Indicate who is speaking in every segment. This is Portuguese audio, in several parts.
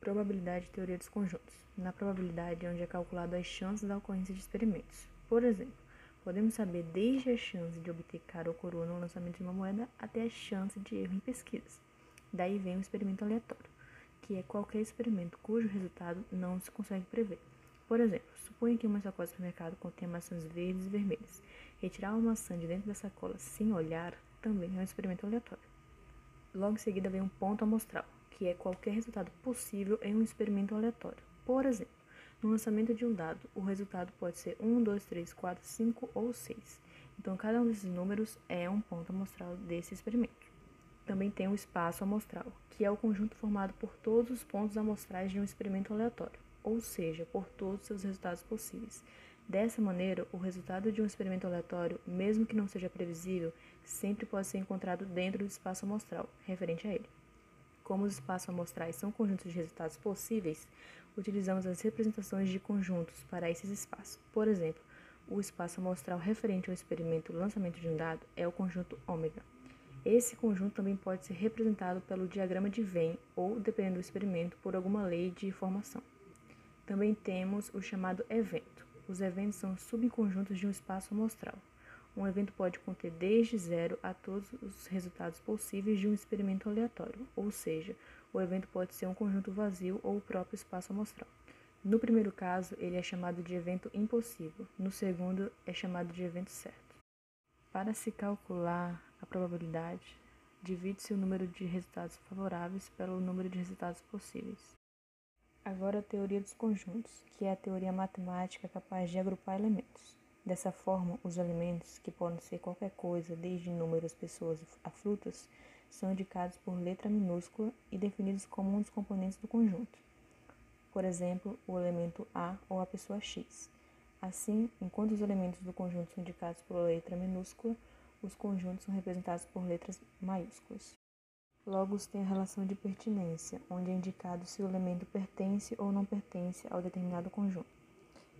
Speaker 1: Probabilidade e teoria dos conjuntos. Na probabilidade onde é calculado as chances da ocorrência de experimentos. Por exemplo, podemos saber desde a chance de obter cara ou coroa no lançamento de uma moeda até a chance de erro em pesquisas. Daí vem o experimento aleatório, que é qualquer experimento cujo resultado não se consegue prever. Por exemplo, suponha que uma sacola de supermercado contém maçãs verdes e vermelhas. Retirar uma maçã de dentro da sacola sem olhar também é um experimento aleatório. Logo em seguida vem um ponto amostral, que é qualquer resultado possível em um experimento aleatório. Por exemplo, no lançamento de um dado, o resultado pode ser 1, 2, 3, 4, 5 ou 6. Então, cada um desses números é um ponto amostral desse experimento. Também tem o espaço amostral, que é o conjunto formado por todos os pontos amostrais de um experimento aleatório, ou seja, por todos os seus resultados possíveis. Dessa maneira, o resultado de um experimento aleatório, mesmo que não seja previsível, sempre pode ser encontrado dentro do espaço amostral referente a ele. Como os espaços amostrais são conjuntos de resultados possíveis, utilizamos as representações de conjuntos para esses espaços. Por exemplo, o espaço amostral referente ao experimento lançamento de um dado é o conjunto ômega. Esse conjunto também pode ser representado pelo diagrama de Venn ou, dependendo do experimento, por alguma lei de formação. Também temos o chamado evento. Os eventos são subconjuntos de um espaço amostral. Um evento pode conter desde zero a todos os resultados possíveis de um experimento aleatório, ou seja, o evento pode ser um conjunto vazio ou o próprio espaço amostral. No primeiro caso, ele é chamado de evento impossível, no segundo, é chamado de evento certo. Para se calcular a probabilidade, divide-se o número de resultados favoráveis pelo número de resultados possíveis. Agora a teoria dos conjuntos, que é a teoria matemática capaz de agrupar elementos. Dessa forma, os alimentos, que podem ser qualquer coisa, desde números, pessoas a frutas, são indicados por letra minúscula e definidos como um dos componentes do conjunto. Por exemplo, o elemento A ou a pessoa X. Assim, enquanto os elementos do conjunto são indicados por letra minúscula, os conjuntos são representados por letras maiúsculas. Logos tem a relação de pertinência, onde é indicado se o elemento pertence ou não pertence ao determinado conjunto.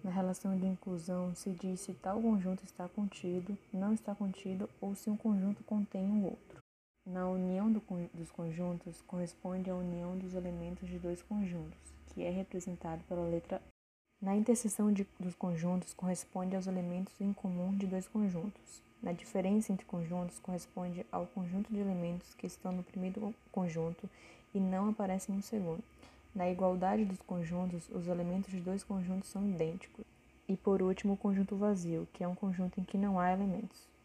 Speaker 1: Na relação de inclusão, se diz se tal conjunto está contido, não está contido ou se um conjunto contém o um outro. Na união do, dos conjuntos, corresponde à união dos elementos de dois conjuntos, que é representado pela letra Na interseção de, dos conjuntos, corresponde aos elementos em comum de dois conjuntos. Na diferença entre conjuntos, corresponde ao conjunto de elementos que estão no primeiro conjunto e não aparecem no segundo. Na igualdade dos conjuntos, os elementos de dois conjuntos são idênticos. E por último, o conjunto vazio, que é um conjunto em que não há elementos.